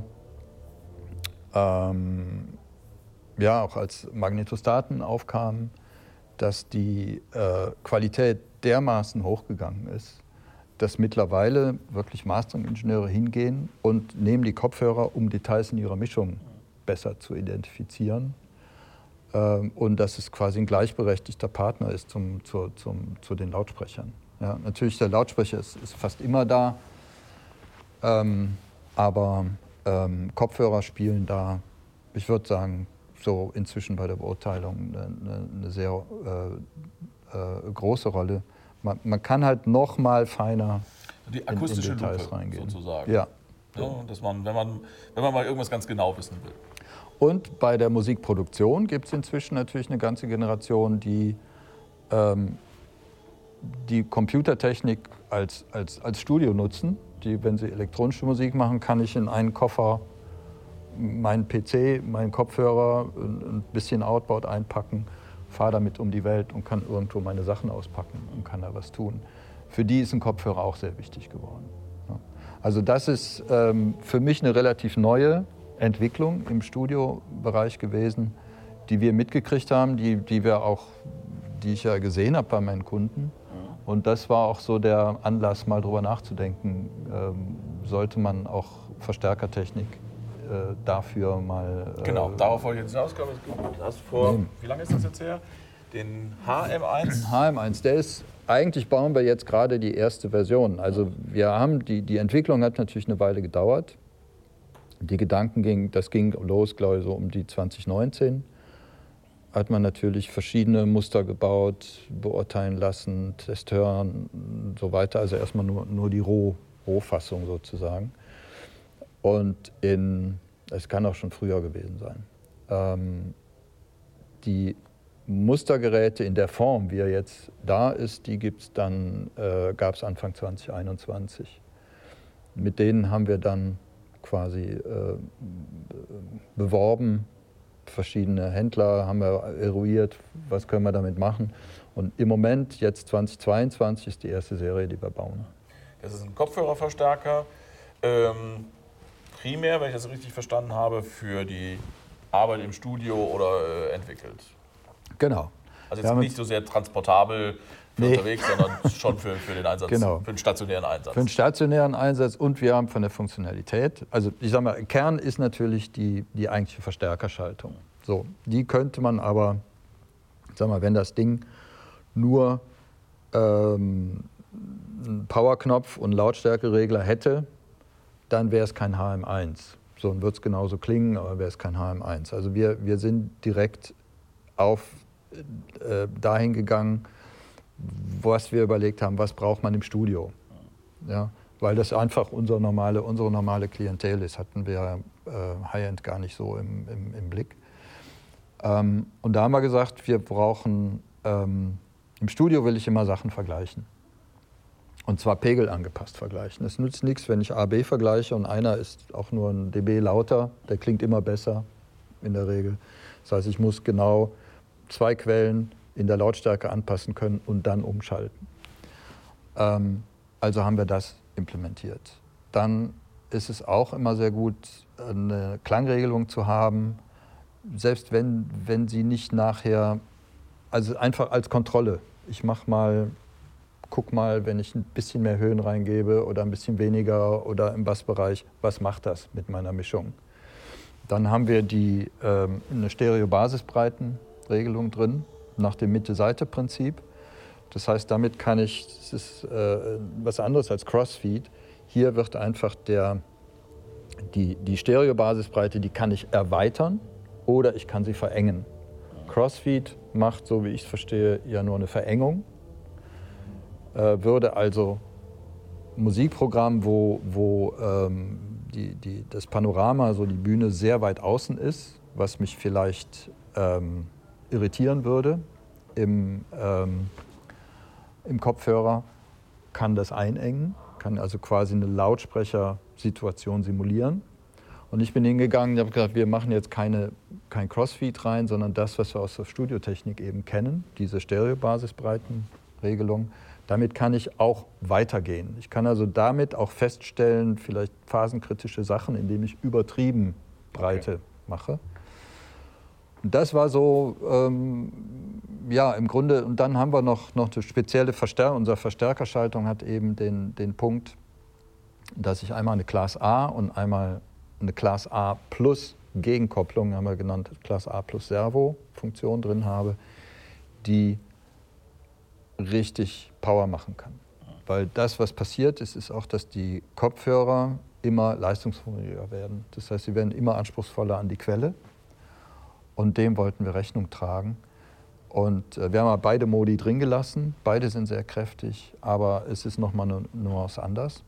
ähm, ja auch als Magnetostaten aufkamen, dass die äh, Qualität dermaßen hochgegangen ist, dass mittlerweile wirklich Mastering-Ingenieure hingehen und nehmen die Kopfhörer, um Details in ihrer Mischung besser zu identifizieren. Ähm, und dass es quasi ein gleichberechtigter Partner ist zum, zu, zum, zu den Lautsprechern. Ja, natürlich, der Lautsprecher ist, ist fast immer da, ähm, aber ähm, Kopfhörer spielen da, ich würde sagen, so inzwischen bei der Beurteilung eine, eine sehr äh, äh, große Rolle man, man kann halt noch mal feiner die akustische in, in Details Lupe, reingehen. sozusagen. Ja. ja. dass man, wenn man, wenn man mal irgendwas ganz genau wissen will. Und bei der Musikproduktion gibt es inzwischen natürlich eine ganze Generation, die ähm, die Computertechnik als, als, als Studio nutzen. Die, wenn sie elektronische Musik machen, kann ich in einen Koffer meinen PC, meinen Kopfhörer, ein bisschen Outboard einpacken fahre damit um die Welt und kann irgendwo meine Sachen auspacken und kann da was tun. Für die ist ein Kopfhörer auch sehr wichtig geworden. Also das ist ähm, für mich eine relativ neue Entwicklung im Studiobereich gewesen, die wir mitgekriegt haben, die, die wir auch, die ich ja gesehen habe bei meinen Kunden. Und das war auch so der Anlass, mal drüber nachzudenken, ähm, sollte man auch Verstärkertechnik äh, dafür mal. Äh, genau, darauf wollte ich jetzt hinaus. Du hast vor, nehmen. wie lange ist das jetzt her? Den HM1? HM1, der ist, eigentlich bauen wir jetzt gerade die erste Version. Also wir haben, die, die Entwicklung hat natürlich eine Weile gedauert. Die Gedanken gingen, das ging los, glaube ich, so um die 2019. hat man natürlich verschiedene Muster gebaut, beurteilen lassen, Test hören und so weiter. Also erstmal nur, nur die Roh, Rohfassung sozusagen. Und in, es kann auch schon früher gewesen sein. Ähm, die Mustergeräte in der Form, wie er jetzt da ist, die gibt's dann, äh, gab es Anfang 2021. Mit denen haben wir dann quasi äh, beworben. Verschiedene Händler haben wir eruiert, was können wir damit machen. Und im Moment, jetzt 2022, ist die erste Serie, die wir bauen. Das ist ein Kopfhörerverstärker. Ähm, primär, wenn ich das richtig verstanden habe, für die Arbeit im Studio oder äh, entwickelt. Genau. Also jetzt nicht so sehr transportabel für nee. unterwegs, sondern schon für, für den Einsatz, genau. für den stationären Einsatz. Für den stationären Einsatz und wir haben von der Funktionalität, also ich sage mal, Kern ist natürlich die, die eigentliche Verstärkerschaltung. So, die könnte man aber, sag mal, wenn das Ding nur ähm, einen Powerknopf und Lautstärkeregler hätte, dann wäre es kein HM1. So, dann wird es genauso klingen, aber wäre es kein HM1. Also wir, wir sind direkt auf äh, dahin gegangen, was wir überlegt haben, was braucht man im Studio. Ja, weil das einfach unsere normale, unsere normale Klientel ist, hatten wir äh, High-End gar nicht so im, im, im Blick. Ähm, und da haben wir gesagt, wir brauchen, ähm, im Studio will ich immer Sachen vergleichen. Und zwar Pegel angepasst vergleichen. Es nützt nichts, wenn ich AB vergleiche und einer ist auch nur ein dB lauter, der klingt immer besser in der Regel. Das heißt, ich muss genau zwei Quellen in der Lautstärke anpassen können und dann umschalten. Ähm, also haben wir das implementiert. Dann ist es auch immer sehr gut, eine Klangregelung zu haben, selbst wenn, wenn sie nicht nachher, also einfach als Kontrolle. Ich mache mal, guck mal, wenn ich ein bisschen mehr Höhen reingebe oder ein bisschen weniger oder im Bassbereich, was macht das mit meiner Mischung? Dann haben wir die, ähm, eine Stereo-Basisbreitenregelung drin nach dem Mitte-Seite-Prinzip. Das heißt, damit kann ich, das ist äh, was anderes als Crossfeed. Hier wird einfach der, die, die Stereo-Basisbreite, die kann ich erweitern oder ich kann sie verengen. Crossfeed macht, so wie ich es verstehe, ja nur eine Verengung. Äh, würde also Musikprogramm, wo, wo ähm, die, die, das Panorama, so die Bühne sehr weit außen ist, was mich vielleicht ähm, irritieren würde im, ähm, im Kopfhörer, kann das einengen, kann also quasi eine Lautsprechersituation simulieren. Und ich bin hingegangen und habe gesagt, wir machen jetzt keine, kein Crossfeed rein, sondern das, was wir aus der Studiotechnik eben kennen, diese Stereo-Basisbreitenregelung. Damit kann ich auch weitergehen. Ich kann also damit auch feststellen, vielleicht phasenkritische Sachen, indem ich übertrieben Breite okay. mache. Das war so, ähm, ja, im Grunde, und dann haben wir noch, noch eine spezielle Verstärkung. Unsere Verstärkerschaltung hat eben den, den Punkt, dass ich einmal eine Class A und einmal eine Class A plus Gegenkopplung, haben wir genannt, Class A plus Servo-Funktion drin habe, die richtig Power machen kann. Weil das, was passiert ist, ist auch, dass die Kopfhörer immer leistungsfähiger werden. Das heißt, sie werden immer anspruchsvoller an die Quelle. Und dem wollten wir Rechnung tragen. Und äh, wir haben beide Modi drin gelassen. Beide sind sehr kräftig, aber es ist nochmal eine Nuance anders.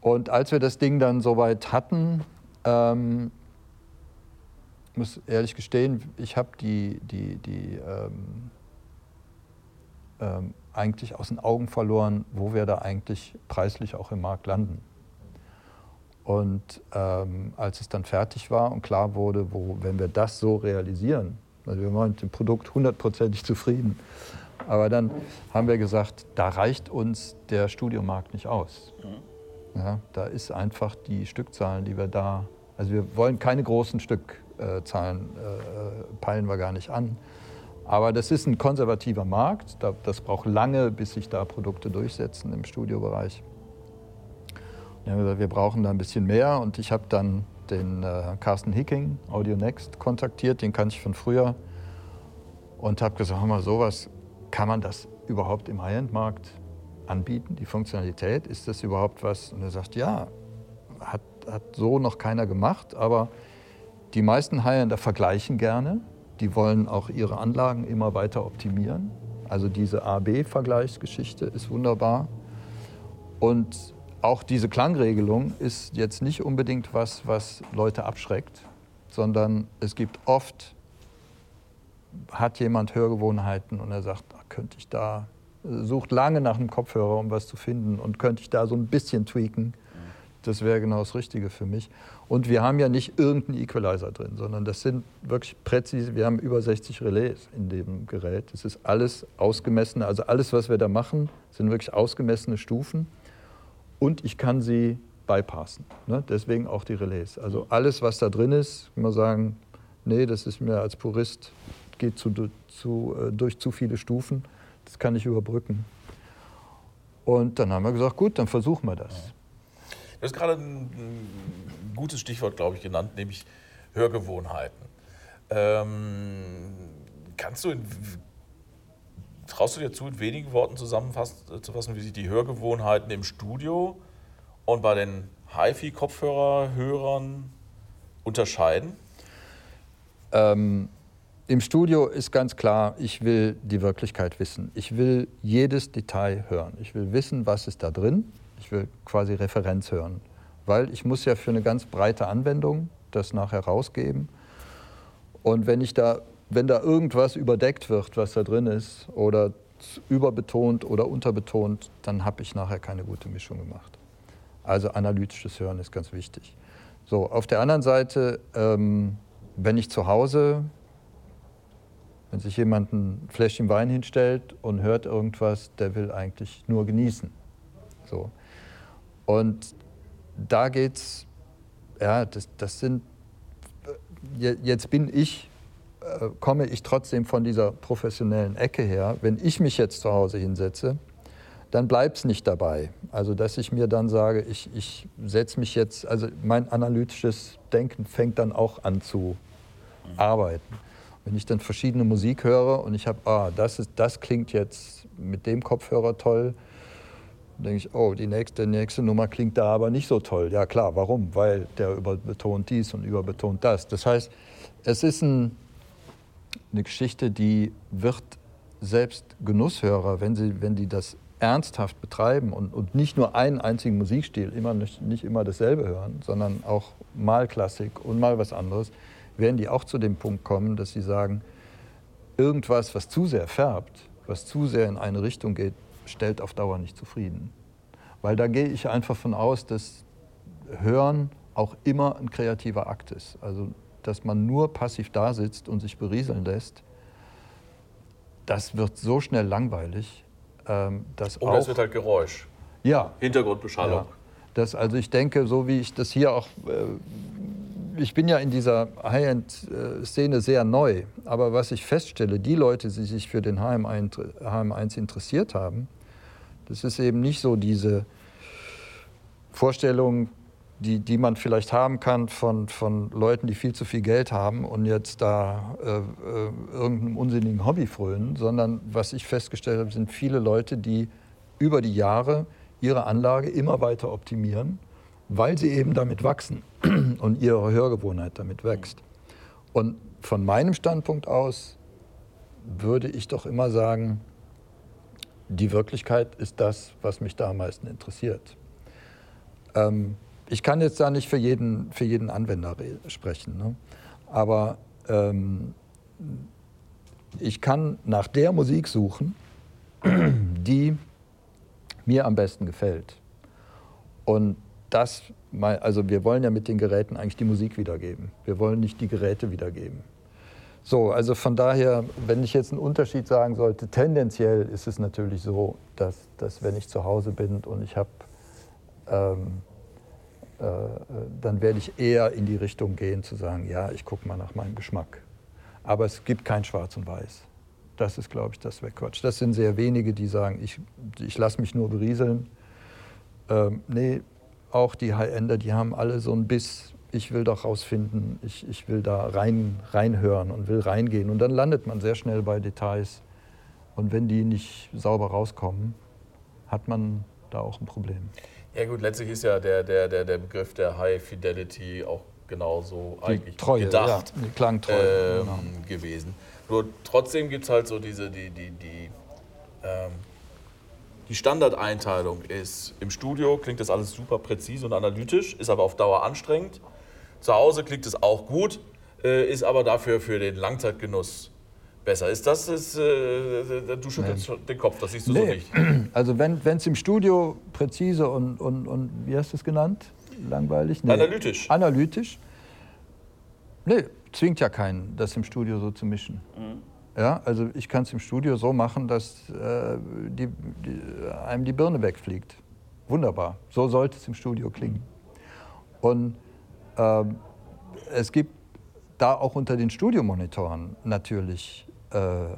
Und als wir das Ding dann soweit hatten, ähm, muss ehrlich gestehen, ich habe die, die, die ähm, ähm, eigentlich aus den Augen verloren, wo wir da eigentlich preislich auch im Markt landen. Und ähm, als es dann fertig war und klar wurde, wo, wenn wir das so realisieren, also wir waren mit dem Produkt hundertprozentig zufrieden, aber dann haben wir gesagt, da reicht uns der Studiomarkt nicht aus. Ja, da ist einfach die Stückzahlen, die wir da, also wir wollen keine großen Stückzahlen, äh, peilen wir gar nicht an. Aber das ist ein konservativer Markt, das braucht lange, bis sich da Produkte durchsetzen im Studiobereich. Wir haben gesagt, wir brauchen da ein bisschen mehr und ich habe dann den äh, Carsten Hicking, Audio Next, kontaktiert, den kannte ich von früher und habe gesagt, hör mal, sowas, kann man das überhaupt im High-End-Markt anbieten, die Funktionalität? Ist das überhaupt was? Und er sagt, ja, hat, hat so noch keiner gemacht, aber die meisten High-Ender vergleichen gerne die wollen auch ihre Anlagen immer weiter optimieren. Also diese A-B-Vergleichsgeschichte ist wunderbar. Und auch diese Klangregelung ist jetzt nicht unbedingt was, was Leute abschreckt, sondern es gibt oft, hat jemand Hörgewohnheiten und er sagt, ah, könnte ich da, sucht lange nach einem Kopfhörer, um was zu finden und könnte ich da so ein bisschen tweaken. Das wäre genau das Richtige für mich. Und wir haben ja nicht irgendeinen Equalizer drin, sondern das sind wirklich präzise, wir haben über 60 Relais in dem Gerät. Das ist alles ausgemessene, also alles, was wir da machen, sind wirklich ausgemessene Stufen. Und ich kann sie bypassen. Ne? Deswegen auch die Relais. Also alles, was da drin ist, kann man sagen, nee, das ist mir als Purist, geht zu, zu, äh, durch zu viele Stufen, das kann ich überbrücken. Und dann haben wir gesagt, gut, dann versuchen wir das. Du hast gerade ein, gutes Stichwort, glaube ich, genannt, nämlich Hörgewohnheiten. Ähm, kannst du, in, traust du dir zu, in wenigen Worten zusammenzufassen, wie sich die Hörgewohnheiten im Studio und bei den HiFi-Kopfhörerhörern unterscheiden? Ähm, Im Studio ist ganz klar, ich will die Wirklichkeit wissen. Ich will jedes Detail hören. Ich will wissen, was ist da drin ich will quasi Referenz hören, weil ich muss ja für eine ganz breite Anwendung das nachher rausgeben. Und wenn ich da, wenn da irgendwas überdeckt wird, was da drin ist, oder überbetont oder unterbetont, dann habe ich nachher keine gute Mischung gemacht. Also analytisches Hören ist ganz wichtig. So, auf der anderen Seite, ähm, wenn ich zu Hause, wenn sich jemand ein Fläschchen Wein hinstellt und hört irgendwas, der will eigentlich nur genießen. So. Und da geht's, ja, das, das sind, äh, jetzt bin ich, komme ich trotzdem von dieser professionellen Ecke her. Wenn ich mich jetzt zu Hause hinsetze, dann bleibt es nicht dabei. Also, dass ich mir dann sage, ich, ich setze mich jetzt, also mein analytisches Denken fängt dann auch an zu arbeiten. Wenn ich dann verschiedene Musik höre und ich habe, ah, das, ist, das klingt jetzt mit dem Kopfhörer toll, denke ich, oh, die nächste, nächste Nummer klingt da aber nicht so toll. Ja klar, warum? Weil der überbetont dies und überbetont das. Das heißt, es ist ein, eine Geschichte, die wird selbst Genusshörer, wenn, sie, wenn die das ernsthaft betreiben und, und nicht nur einen einzigen Musikstil, immer nicht, nicht immer dasselbe hören, sondern auch mal Klassik und mal was anderes, werden die auch zu dem Punkt kommen, dass sie sagen, irgendwas, was zu sehr färbt, was zu sehr in eine Richtung geht, stellt auf Dauer nicht zufrieden. Weil da gehe ich einfach von aus, dass Hören auch immer ein kreativer Akt ist. Also, dass man nur passiv da sitzt und sich berieseln lässt, das wird so schnell langweilig. Ähm, dass Oder auch, es wird halt Geräusch. Ja. Hintergrundbeschallung. Ja. Das, also ich denke, so wie ich das hier auch, äh, ich bin ja in dieser High-End-Szene sehr neu, aber was ich feststelle, die Leute, die sich für den HM1, HM1 interessiert haben, das ist eben nicht so diese Vorstellung, die, die man vielleicht haben kann von, von Leuten, die viel zu viel Geld haben und jetzt da äh, äh, irgendeinem unsinnigen Hobby frönen, sondern was ich festgestellt habe, sind viele Leute, die über die Jahre ihre Anlage immer weiter optimieren, weil sie eben damit wachsen und ihre Hörgewohnheit damit wächst. Und von meinem Standpunkt aus würde ich doch immer sagen, die Wirklichkeit ist das, was mich da am meisten interessiert. Ähm, ich kann jetzt da nicht für jeden, für jeden Anwender sprechen, ne? aber ähm, ich kann nach der Musik suchen, die mir am besten gefällt. Und das, also wir wollen ja mit den Geräten eigentlich die Musik wiedergeben. Wir wollen nicht die Geräte wiedergeben. So, also von daher, wenn ich jetzt einen Unterschied sagen sollte, tendenziell ist es natürlich so, dass, dass wenn ich zu Hause bin und ich habe, ähm, äh, dann werde ich eher in die Richtung gehen zu sagen, ja, ich gucke mal nach meinem Geschmack. Aber es gibt kein Schwarz und Weiß. Das ist, glaube ich, das Wegquatsch. Das sind sehr wenige, die sagen, ich, ich lasse mich nur berieseln. Ähm, nee, auch die High-Ender, die haben alle so ein Biss ich will doch rausfinden, ich, ich will da rein, reinhören und will reingehen. Und dann landet man sehr schnell bei Details. Und wenn die nicht sauber rauskommen, hat man da auch ein Problem. Ja gut, letztlich ist ja der, der, der, der Begriff der High Fidelity auch genauso die eigentlich Treue, gedacht ja, die Klangtreue. ähm, genau. gewesen. Nur trotzdem gibt es halt so diese, die, die, die, ähm, die Standardeinteilung ist, im Studio klingt das alles super präzise und analytisch, ist aber auf Dauer anstrengend. Zu Hause klingt es auch gut, äh, ist aber dafür für den Langzeitgenuss besser. Ist das, ist, äh, du schüttelst schon den Kopf, das siehst du so Nee. nicht. Also wenn es im Studio präzise und, und, und wie hast du es genannt? Langweilig? Nee. Analytisch. Analytisch? Nee, zwingt ja keinen, das im Studio so zu mischen. Ja, also ich kann es im Studio so machen, dass äh, die, die, einem die Birne wegfliegt. Wunderbar. So sollte es im Studio klingen. Und ähm, es gibt da auch unter den Studiomonitoren natürlich äh, äh, äh,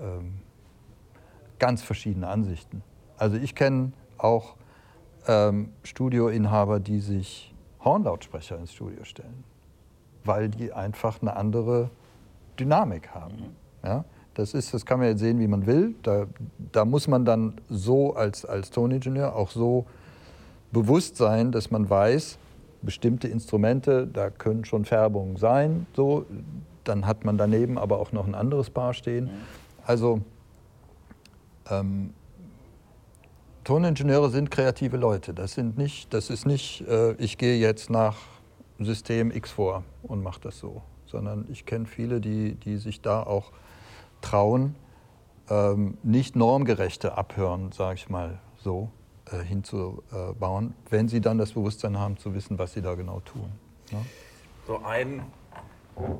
ähm, ganz verschiedene Ansichten. Also ich kenne auch ähm, Studioinhaber, die sich Hornlautsprecher ins Studio stellen, weil die einfach eine andere Dynamik haben. Ja? Das, ist, das kann man jetzt sehen, wie man will. Da, da muss man dann so als, als Toningenieur auch so bewusst sein, dass man weiß, bestimmte Instrumente, da können schon Färbungen sein. So. Dann hat man daneben aber auch noch ein anderes Paar stehen. Also ähm, Toningenieure sind kreative Leute. Das, sind nicht, das ist nicht, äh, ich gehe jetzt nach System X vor und mache das so. Sondern ich kenne viele, die, die sich da auch trauen, ähm, nicht normgerechte Abhören, sage ich mal so, äh, hinzubauen, wenn sie dann das Bewusstsein haben, zu wissen, was sie da genau tun. ne? Ja? So ein,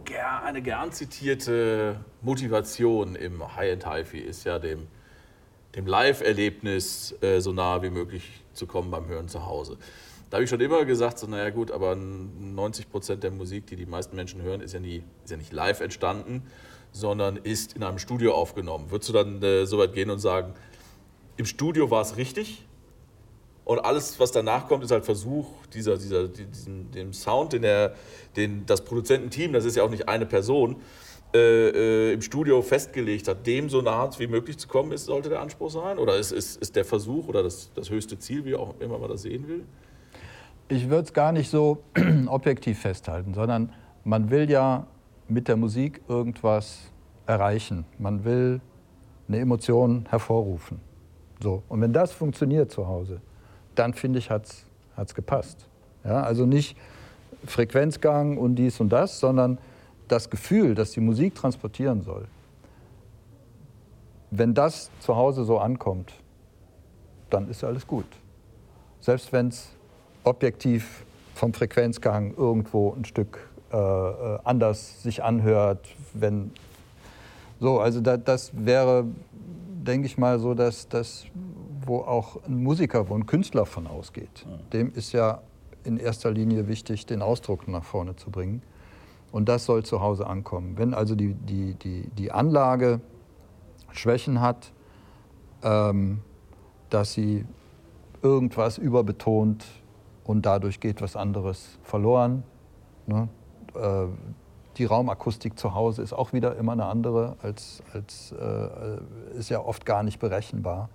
ger- eine gern zitierte Motivation im High-End HiFi ist ja dem, dem Live-Erlebnis äh, so nah wie möglich zu kommen beim Hören zu Hause. Da habe ich schon immer gesagt, so, naja gut, aber 90 Prozent der Musik, die die meisten Menschen hören, ist ja, nie, ist ja nicht live entstanden, sondern ist in einem Studio aufgenommen. Würdest du dann äh, so weit gehen und sagen, im Studio war es richtig und alles, was danach kommt, ist halt Versuch, dieser, dieser, diesen, dem Sound, den, der, den das Produzententeam, das ist ja auch nicht eine Person, äh, äh, im Studio festgelegt hat, dem so nah wie möglich zu kommen, ist, sollte der Anspruch sein? Oder ist, ist, ist der Versuch oder das, das höchste Ziel, wie auch immer man das sehen will? Ich würde es gar nicht so objektiv festhalten, sondern man will ja mit der Musik irgendwas erreichen. Man will eine Emotion hervorrufen. So. Und wenn das funktioniert zu Hause, dann finde ich, hat es gepasst. Ja, also nicht Frequenzgang und dies und das, sondern das Gefühl, das die Musik transportieren soll. Wenn das zu Hause so ankommt, dann ist alles gut. Selbst wenn es objektiv vom Frequenzgang irgendwo ein Stück äh, äh, anders sich anhört, wenn so, also da, das wäre, denke ich mal, so, dass das, wo auch ein Musiker, wo ein Künstler von ausgeht, dem ist ja in erster Linie wichtig, den Ausdruck nach vorne zu bringen. Und das soll zu Hause ankommen. Wenn also die, die, die, die Anlage Schwächen hat, ähm, dass sie irgendwas überbetont und dadurch geht was anderes verloren. Ne? Äh, die Raumakustik zu Hause ist auch wieder immer eine andere, als, als äh, ist ja oft gar nicht berechenbar.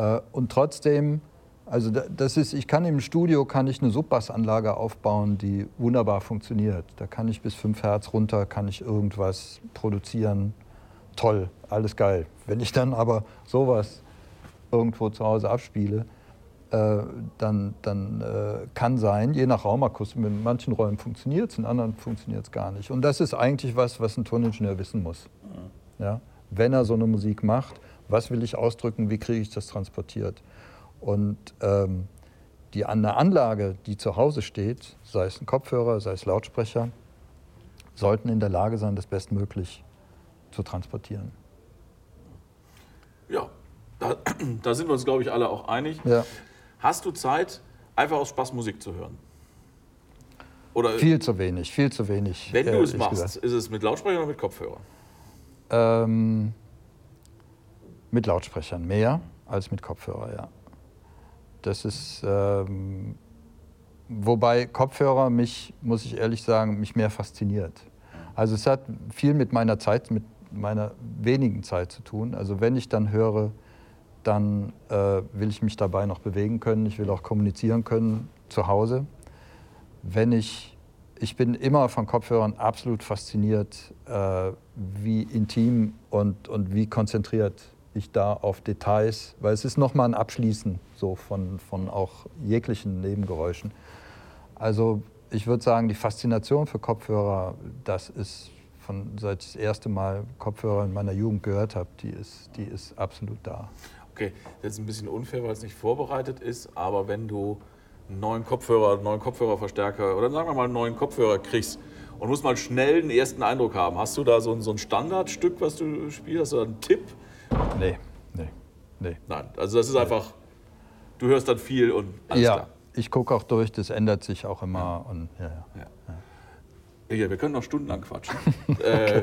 Äh, und trotzdem, also da- das ist, ich kann im Studio kann ich eine Subbassanlage aufbauen, die wunderbar funktioniert. Da kann ich bis 5 Hertz runter, kann ich irgendwas produzieren. Toll, alles geil. Wenn ich dann aber sowas irgendwo zu Hause abspiele, äh, dann, dann äh, kann sein, je nach Raumakustik, in manchen Räumen funktioniert es, in anderen funktioniert es gar nicht. Und das ist eigentlich was, was ein Toningenieur wissen muss. Ja? Wenn er so eine Musik macht, was will ich ausdrücken, wie kriege ich das transportiert? Und ähm, die eine Anlage, die zu Hause steht, sei es ein Kopfhörer, sei es Lautsprecher, sollten in der Lage sein, das bestmöglich zu transportieren. Ja, da, da sind wir uns, glaube ich, alle auch einig. Ja. Hast du Zeit, einfach aus Spaß Musik zu hören? Oder Viel zu wenig, viel zu wenig. wenn du es machst, gesagt. ist es mit Lautsprecher oder mit Kopfhörer? Ähm, mit Lautsprechern mehr als mit Kopfhörer, ja. Das ist, ähm, wobei Kopfhörer mich, muss ich ehrlich sagen, mich mehr fasziniert. Also es hat viel mit meiner Zeit, mit meiner wenigen Zeit zu tun. Also wenn ich dann höre, dann äh, will ich mich dabei noch bewegen können. Ich will auch kommunizieren können zu Hause. wenn ich, ich bin immer von Kopfhörern absolut fasziniert, äh, wie intim und, und wie konzentriert ich da auf Details, weil es ist nochmal ein Abschließen so von, von auch jeglichen Nebengeräuschen. Also ich würde sagen, die Faszination für Kopfhörer, das ist von seit ich das erste Mal Kopfhörer in meiner Jugend gehört habe, die ist, die ist absolut da. Okay, das ist ein bisschen unfair, weil es nicht vorbereitet ist, aber wenn du einen neuen Kopfhörer, einen neuen Kopfhörerverstärker oder sagen wir mal einen neuen Kopfhörer kriegst und musst mal schnell einen ersten Eindruck haben, hast du da so ein, so ein Standardstück, was du spielst? Da einen Tipp? Nee, nee, nee. Nein, also das ist einfach, du hörst dann viel und alles ja, klar. ich gucke auch durch, das ändert sich auch immer. Ja. Und, ja, ja. Ja, wir können noch stundenlang quatschen. äh,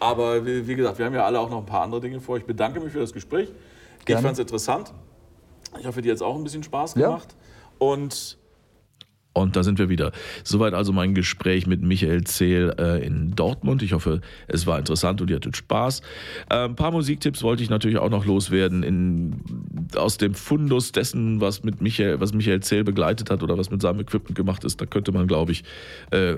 aber wie, wie, gesagt, wir haben ja alle auch noch ein paar andere Dinge vor. Ich bedanke mich für das Gespräch. Gerne. Ich fand es interessant. Ich hoffe, dir hat es auch ein bisschen Spaß gemacht. Ja. Und und da sind wir wieder. Soweit also mein Gespräch mit Michael Zehl äh, in Dortmund. Ich hoffe, es war interessant und ihr hattet Spaß. Äh, ein paar Musiktipps wollte ich natürlich auch noch loswerden in, aus dem Fundus dessen, was mit Michael, was Michael Zehl begleitet hat oder was mit seinem Equipment gemacht ist. Da könnte man, glaube ich, äh,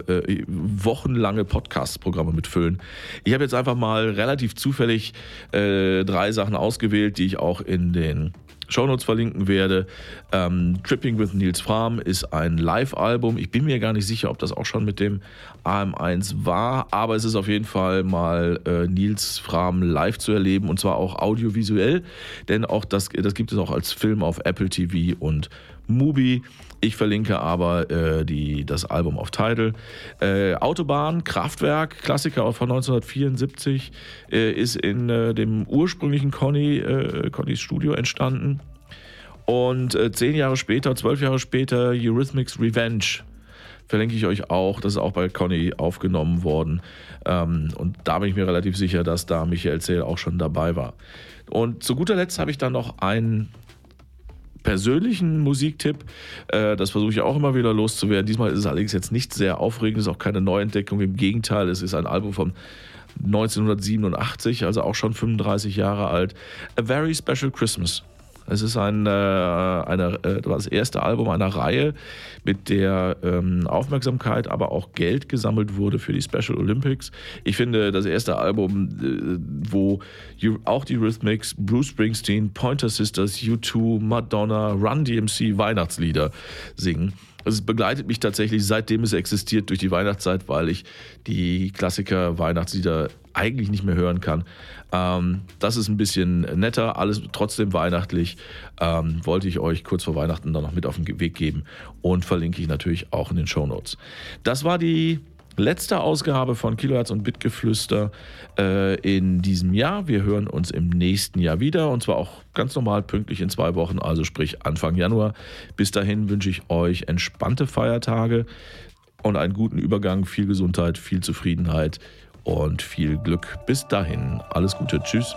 wochenlange Podcast-Programme mitfüllen. Ich habe jetzt einfach mal relativ zufällig drei Sachen ausgewählt, die ich auch in den Shownotes verlinken werde. Ähm, Tripping with Nils Fram ist ein Live-Album. Ich bin mir gar nicht sicher, ob das auch schon mit dem AM1 war, aber es ist auf jeden Fall mal äh, Nils Fram live zu erleben und zwar auch audiovisuell, denn auch das, das gibt es auch als Film auf Apple TV und Mubi. Ich verlinke aber äh, die, das Album auf Tidal. Äh, Autobahn, Kraftwerk, Klassiker von 1974, äh, ist in äh, dem ursprünglichen Conny, äh, Connys Studio entstanden. Und äh, zehn Jahre später, zwölf Jahre später, Eurythmics Revenge verlinke ich euch auch. Das ist auch bei Conny aufgenommen worden. Ähm, und da bin ich mir relativ sicher, dass da Michael Zähl auch schon dabei war. Und zu guter Letzt habe ich dann noch einen persönlichen Musiktipp. Äh, das versuche ich auch immer wieder loszuwerden. Diesmal ist es allerdings jetzt nicht sehr aufregend, ist auch keine Neuentdeckung. Im Gegenteil, es ist ein Album von 1987, also auch schon 35 Jahre alt. A Very Special Christmas es ist ein, äh, eine, äh, das erste Album einer Reihe, mit der ähm, Aufmerksamkeit, aber auch Geld gesammelt wurde für die Special Olympics. Ich finde, das erste Album, äh, wo auch die Rhythmics, Bruce Springsteen, Pointer Sisters, U2, Madonna, Run DMC Weihnachtslieder singen. Also es begleitet mich tatsächlich seitdem es existiert durch die Weihnachtszeit, weil ich die Klassiker Weihnachtslieder eigentlich nicht mehr hören kann. Ähm, das ist ein bisschen netter, alles trotzdem weihnachtlich. Ähm, wollte ich euch kurz vor Weihnachten dann noch mit auf den Weg geben und verlinke ich natürlich auch in den Show Notes. Das war die letzte Ausgabe von Kilohertz und Bitgeflüster äh, in diesem Jahr. Wir hören uns im nächsten Jahr wieder und zwar auch ganz normal pünktlich in zwei Wochen, also sprich Anfang Januar. Bis dahin wünsche ich euch entspannte Feiertage und einen guten Übergang, viel Gesundheit, viel Zufriedenheit und viel Glück. Bis dahin, alles Gute, tschüss.